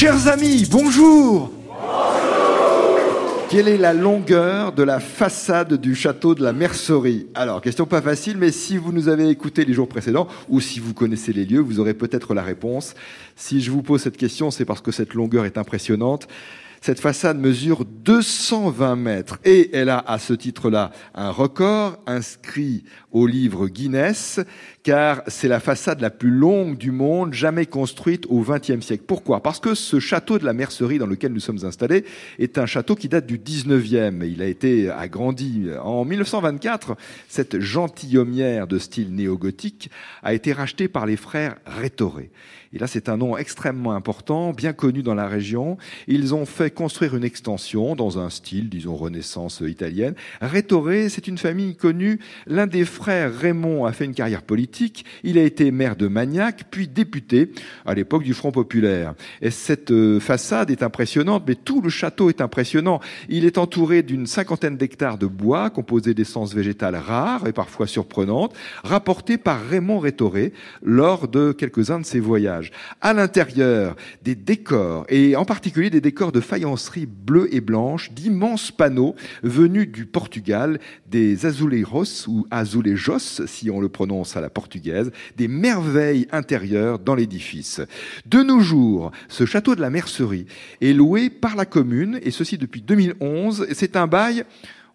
Chers amis, bonjour quelle est la longueur de la façade du château de la Mercerie? Alors, question pas facile, mais si vous nous avez écouté les jours précédents, ou si vous connaissez les lieux, vous aurez peut-être la réponse. Si je vous pose cette question, c'est parce que cette longueur est impressionnante. Cette façade mesure 220 mètres et elle a à ce titre-là un record inscrit au livre Guinness car c'est la façade la plus longue du monde jamais construite au XXe siècle. Pourquoi? Parce que ce château de la Mercerie dans lequel nous sommes installés est un château qui date du XIXe. Il a été agrandi en 1924. Cette gentilhommière de style néo-gothique a été rachetée par les frères Rétoré. Et là, c'est un nom extrêmement important, bien connu dans la région. Ils ont fait construire une extension dans un style, disons, renaissance italienne. Rétoré, c'est une famille connue. L'un des frères Raymond a fait une carrière politique. Il a été maire de Magnac, puis député à l'époque du Front populaire. Et cette euh, façade est impressionnante, mais tout le château est impressionnant. Il est entouré d'une cinquantaine d'hectares de bois composés d'essences végétales rares et parfois surprenantes, rapportées par Raymond Rétoré lors de quelques-uns de ses voyages. À l'intérieur, des décors, et en particulier des décors de faïencerie bleue et blanche, d'immenses panneaux venus du Portugal, des azulejos ou azulejos, si on le prononce à la portugaise, des merveilles intérieures dans l'édifice. De nos jours, ce château de la Mercerie est loué par la commune, et ceci depuis 2011. C'est un bail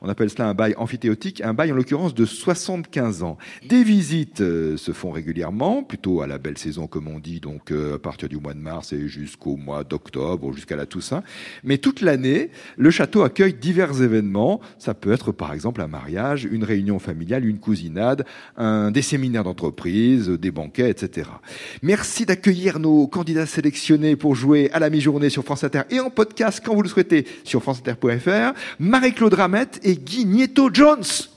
on appelle cela un bail amphithéotique, un bail en l'occurrence de 75 ans. Des visites euh, se font régulièrement, plutôt à la belle saison comme on dit, donc euh, à partir du mois de mars et jusqu'au mois d'octobre, jusqu'à la Toussaint. Mais toute l'année, le château accueille divers événements. Ça peut être par exemple un mariage, une réunion familiale, une cousinade, des séminaires d'entreprise, des banquets, etc. Merci d'accueillir nos candidats sélectionnés pour jouer à la mi-journée sur France Inter et en podcast quand vous le souhaitez sur franceinter.fr. Marie-Claude Ramette et Guy Nieto Jones.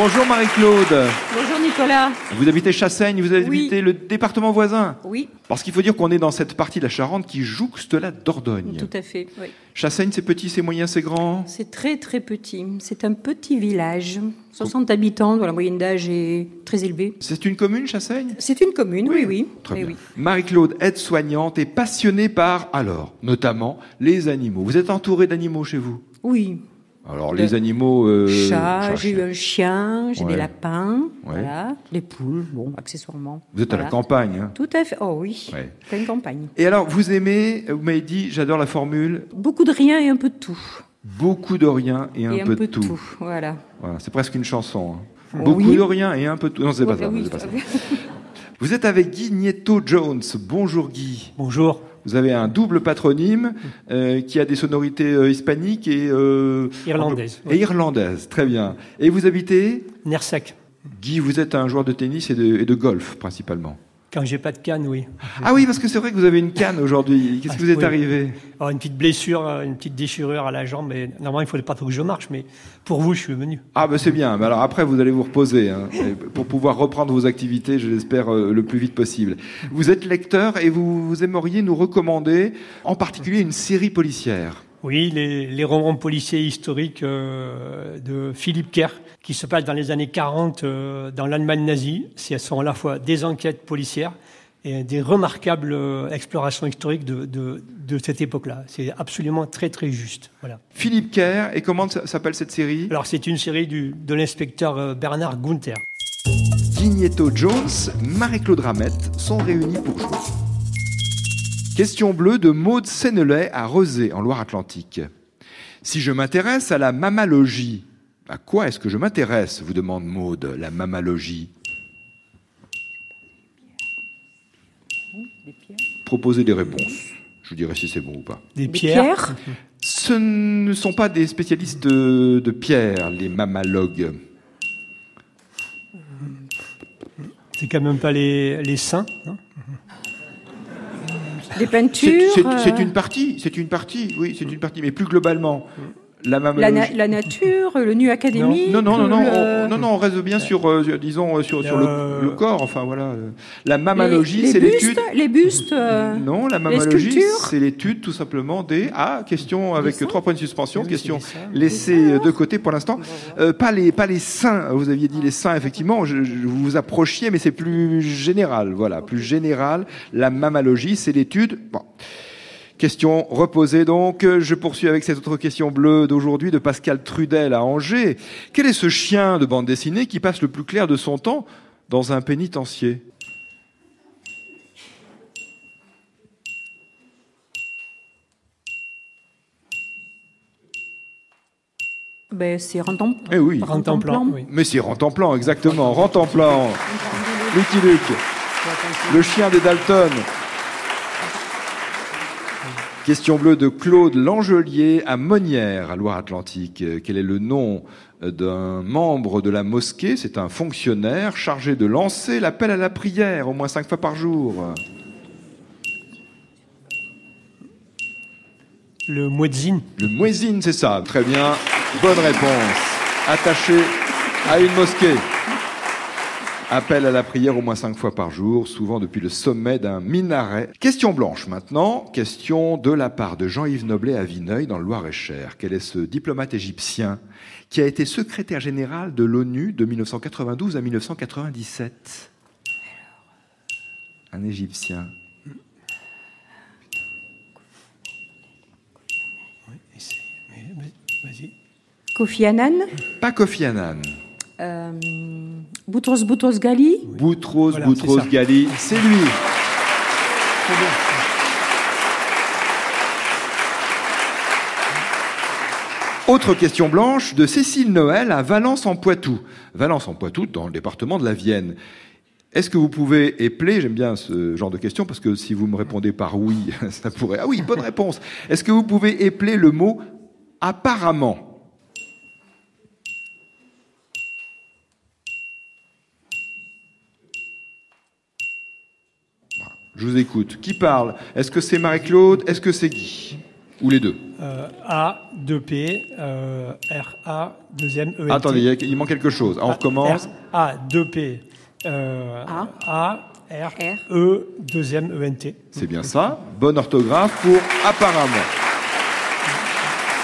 Bonjour Marie-Claude. Bonjour Nicolas. Vous habitez Chassaigne, vous habitez le département voisin Oui. Parce qu'il faut dire qu'on est dans cette partie de la Charente qui jouxte la Dordogne. Tout à fait, oui. Chassaigne, c'est petit, c'est moyen, c'est grand? C'est très très petit. C'est un petit village. 60 habitants, dont la moyenne d'âge est très élevée. C'est une commune, Chassaigne? C'est une commune, oui, oui. Eh oui. Marie-Claude, aide-soignante et passionnée par, alors, notamment, les animaux. Vous êtes entouré d'animaux chez vous? Oui. Alors, les animaux... euh, Chat, chat, j'ai eu un chien, j'ai Ouais. des lapins, Ouais. voilà, des poules, bon, accessoirement. Vous êtes à la campagne, hein Tout à fait. Oh oui, Ouais. pleine campagne. Et alors, vous aimez, vous m'avez dit, j'adore la formule, Beaucoup de rien et un peu de tout. beaucoup de rien et un, et peu, de tout. Voilà. Voilà, c'est presque une chanson. hein. Oui. Beaucoup de rien et un peu de tout. Non, c'est pas Ouais, ça. oui, c'est pas ça. Vous êtes avec Guy Nieto Jones. Bonjour Guy. Bonjour. Vous avez un double patronyme euh, qui a des sonorités euh, hispaniques et, euh, Irlandaise, et irlandaises. Très bien. Et vous habitez Nersec. Guy, vous êtes un joueur de tennis et de, et de golf principalement. Quand j'ai pas de canne, oui. Ah oui, parce que c'est vrai que vous avez une canne aujourd'hui. Qu'est-ce qui vous est Oui. arrivé Alors, une petite blessure, euh, une petite déchirure à la jambe, mais normalement, il ne faudrait pas trop que je marche, mais pour vous, je suis venu. Ah ben c'est bien. Mais alors après, vous allez vous reposer hein, et pour pouvoir reprendre vos activités, je l'espère, euh, le plus vite possible. Vous êtes lecteur et vous, vous aimeriez nous recommander en particulier une série policière. Oui, les, les romans policiers historiques euh, de Philippe Kerr, qui se passent dans les années 40 euh, dans l'Allemagne nazie. Ce sont à la fois des enquêtes policières et des remarquables euh, explorations historiques de, de, de cette époque-là. C'est absolument très, très juste. Voilà. Philippe Kerr, et comment s'appelle cette série? Alors, c'est une série du, de l'inspecteur euh, Bernard Gunther. Guigneto Jones, Marie-Claude Ramette sont réunis pour jouer. Question bleue de Maude Sénélet à Rezé, en Loire-Atlantique. Si je m'intéresse à la mammalogie, à quoi est-ce que je m'intéresse vous demande Maude, la mammalogie. Proposez des réponses. Je vous dirai si c'est bon ou pas. Des, Des pierres. pierres Ce ne sont pas des spécialistes de, de pierre, les mammalogues. C'est quand même pas les, les saints. non? Des peintures c'est- euh, c'est une partie, c'est une partie, oui, c'est une partie, mais plus globalement. La, La, na- la nature, le nu académique. Non, non, non, non, le- on, non, non, on reste bien sur, euh, disons, euh, sur, sur le, Euh, le corps. Enfin voilà, euh. la mammalogie, c'est bustes, l'étude. les bustes. euh, Non, la mammalogie, c'est l'étude tout simplement des. Ah, question avec trois points de suspension. Oui, question laissée de côté pour l'instant. Euh, pas les, pas les seins. Vous aviez dit les seins, effectivement. Je, je- vous vous approchiez, mais c'est plus général. Voilà, plus général. La mammalogie, c'est l'étude. Bon. Question reposée donc. Je poursuis avec cette autre question bleue d'aujourd'hui de Pascal Trudel à Angers. Quel est ce chien de bande dessinée qui passe le plus clair de son temps dans un pénitencier? Ben, c'est Rantan. Eh oui. Rentemplan, oui. Mais c'est Rentemplan, exactement. Rentemplan. Lucky Luke. Le chien des Dalton. Question bleue de Claude Langelier à Monnières, à Loire-Atlantique. Quel est le nom d'un membre de la mosquée? C'est un fonctionnaire chargé de lancer l'appel à la prière au moins cinq fois par jour. Le muezzin. Le muezzin, c'est ça. Très bien. Bonne réponse. Attaché à une mosquée. Appel à la prière au moins cinq fois par jour, souvent depuis le sommet d'un minaret. Question blanche maintenant. Question de la part de Jean-Yves Noblet à Vineuil, dans le Loir-et-Cher. Quel est ce diplomate égyptien qui a été secrétaire général de l'ONU de 1992 à 1997 Un Égyptien. Kofi Annan? Pas Kofi Annan. Euh, Boutros Boutros Ghali. Boutros Voilà, Boutros. Ghali, c'est lui. Très bien. Autre question blanche de Cécile Noël à Valence en Poitou. Valence en Poitou, dans le département de la Vienne. Est-ce que vous pouvez épeler, j'aime bien ce genre de questions parce que si vous me répondez par oui, ça pourrait. Ah oui, bonne réponse. Est-ce que vous pouvez épeler le mot apparemment Je vous écoute. Qui parle? Est-ce que c'est Marie-Claude? Est-ce que c'est Guy? Ou les deux? Euh, A, 2P, euh, RA, deuxième ENT. Attendez, il y a- il manque quelque chose. On recommence. R, A, 2P, euh, A. A, R, R. E, deuxième ENT. C'est bien ça. Bonne orthographe pour apparemment.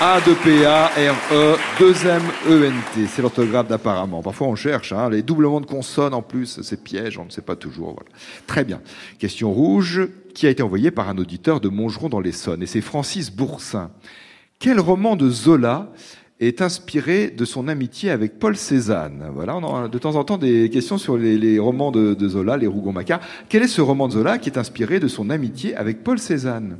A de PA, R E, deuxième ENT. C'est l'orthographe d'apparemment. Parfois on cherche, hein, les doublements de consonnes en plus, c'est piège, on ne sait pas toujours. Très bien. Question rouge qui a été envoyée par un auditeur de Montgeron dans l'Essonne et c'est Francis Boursin. Quel roman de Zola est inspiré de son amitié avec Paul Cézanne? Voilà, a de temps en temps des questions sur les, les romans de, de Zola, les Rougon-Macquart. Quel est ce roman de Zola qui est inspiré de son amitié avec Paul Cézanne?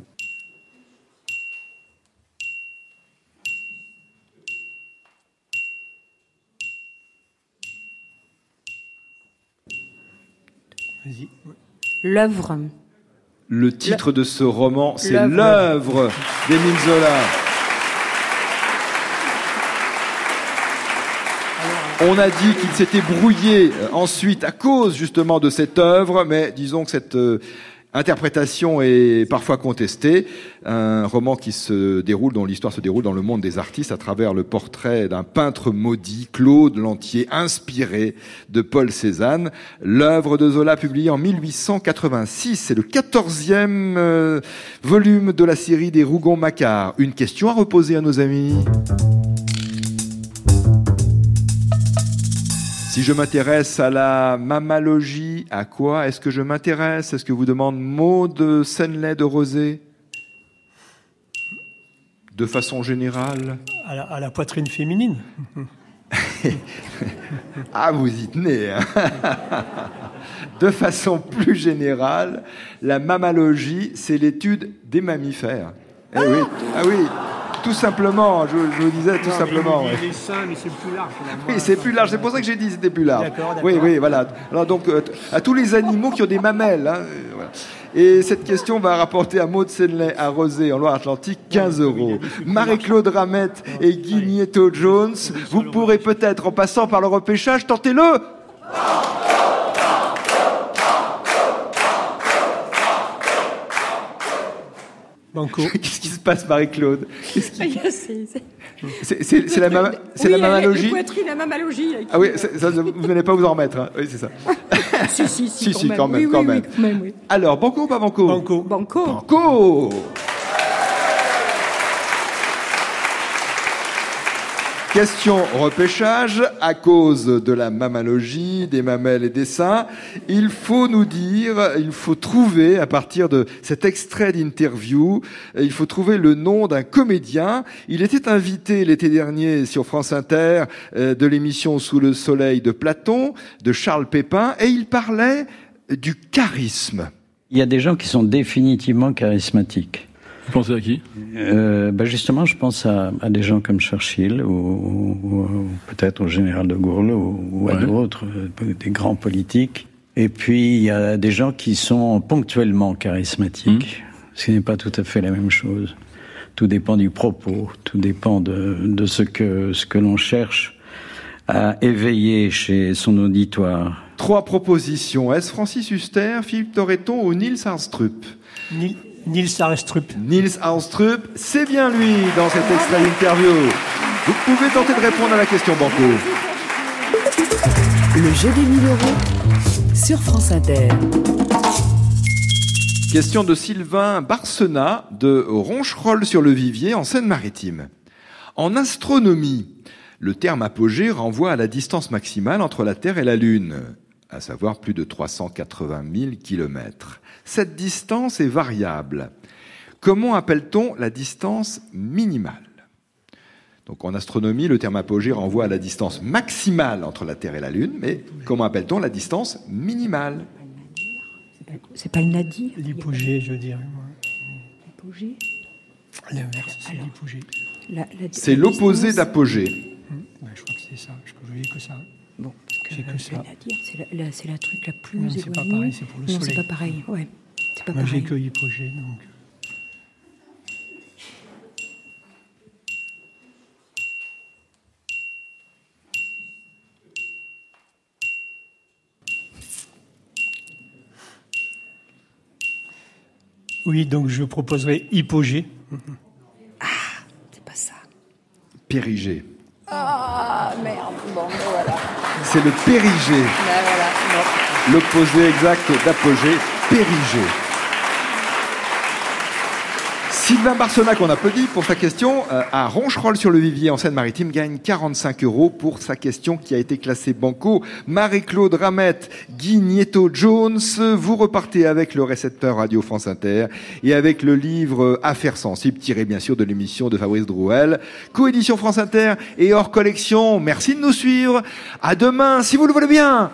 Vas-y. L'œuvre. Le titre de ce roman, c'est L'œuvre. L'œuvre d'Émile Zola. On a dit qu'il s'était brouillé euh, ensuite à cause justement de cette œuvre, mais disons que cette euh, interprétation est parfois contestée. Un roman qui se déroule, dont l'histoire se déroule dans le monde des artistes à travers le portrait d'un peintre maudit, Claude Lantier, inspiré de Paul Cézanne. L'œuvre de Zola publiée en 1886, c'est le quatorzième euh, volume de la série des Rougon-Macquart. Une question à reposer à nos amis. Si je m'intéresse à la mammalogie, à quoi est-ce que je m'intéresse? Est-ce que vous demande Maud Senley de Rosé De façon générale? À la, à la poitrine féminine. Ah, vous y tenez. hein. De façon plus générale, la mammalogie, c'est l'étude des mammifères. Eh oui, ah oui, tout simplement, je, je vous disais tout simplement. ouais. Mais c'est plus large. Oui, c'est plus large. C'est pour ça que j'ai dit c'était plus large. Oui, oui, voilà. Alors donc euh, à tous les animaux qui ont des mamelles. hein, euh, voilà. Et cette question va rapporter à Maud Senley à Rosé en Loire-Atlantique 15 euros. Marie-Claude Ramette et Guy Nieto-Jones, vous pourrez peut-être, en passant par le repêchage, tenter le Banco. Qu'est-ce qui se passe, Marie-Claude qui- Ah, c'est- c'est la, mama- c'est Oui, la mamalogie poitrine, la mamalogie. là, qui- Ah oui, ça, vous n'allez pas vous en remettre. hein. Oui, c'est ça. si, si, Si, si, si, quand même, Oui, quand oui, même. oui, quand même, oui. Alors, banco ou pas banco Banco. Banco. Banco Question repêchage. À cause de la mammalogie, des mamelles et des seins, il faut nous dire, il faut trouver, à partir de cet extrait d'interview, il faut trouver le nom d'un comédien. Il était invité l'été dernier sur France Inter euh, de l'émission Sous le soleil de Platon, de Charles Pépin, et il parlait du charisme. Il y a des gens qui sont définitivement charismatiques. Vous pensez à qui? Euh, ben justement, je pense à, à des gens comme Churchill ou, ou- ou peut-être au général de Gaulle ou, ou à Ouais. d'autres, euh, des grands politiques. Et puis, il y a des gens qui sont ponctuellement charismatiques, ce qui n'est pas tout à fait la même chose. Tout dépend du propos, tout dépend de, de ce que, ce que l'on cherche à éveiller chez son auditoire. Trois propositions. Est-ce Francis Huster, Philippe Torreton ou Nils Arnstrup? Nil- Nils Arestrup. Nils Arnstrup, c'est bien lui dans cet extrait d'interview. Vous pouvez tenter de répondre à la question Banco. Le jeu des 1000 euros sur France Inter. Question de Sylvain Barcenat de Roncherolles-sur-le-Vivier en Seine-Maritime. En astronomie, le terme apogée renvoie à la distance maximale entre la Terre et la Lune, à savoir plus de 380 000 kilomètres. Cette distance est variable. Comment appelle-t-on la distance minimale? Donc en astronomie, le terme apogée renvoie à la distance maximale entre la Terre et la Lune, mais comment appelle-t-on la distance minimale? C'est pas le nadir L'hypogée, je veux dire. L'hypogée L'inverse, c'est l'hypogée. La- la- C'est la l'opposé distance- d'apogée. Ben, je crois que c'est ça. Je crois que je voyais que ça. Bon, que C'est que ça. c'est la, la- c'est la truc la plus Non, c'est pas éloignée. pareil, c'est pour le non, soleil. c'est pas pareil, ouais. C'est pas Moi, j'ai que hypogée, donc. Oui, donc je proposerai hypogée. C'est pas ça. Périgée. Ah, merde. Bon, ben voilà. C'est le périgée, Ben l'opposé exact d'apogée, périgée. Sylvain Barcenac, qu'on applaudit pour sa question, euh, à Roncherolles-sur-le-Vivier en Seine-Maritime, gagne 45 euros pour sa question qui a été classée banco. Marie-Claude Ramette, Guy Nieto-Jones, vous repartez avec le récepteur Radio France Inter et avec le livre Affaires sensibles, tiré bien sûr de l'émission de Fabrice Drouel. Coédition France Inter et hors collection. Merci de nous suivre. À demain, si vous le voulez bien.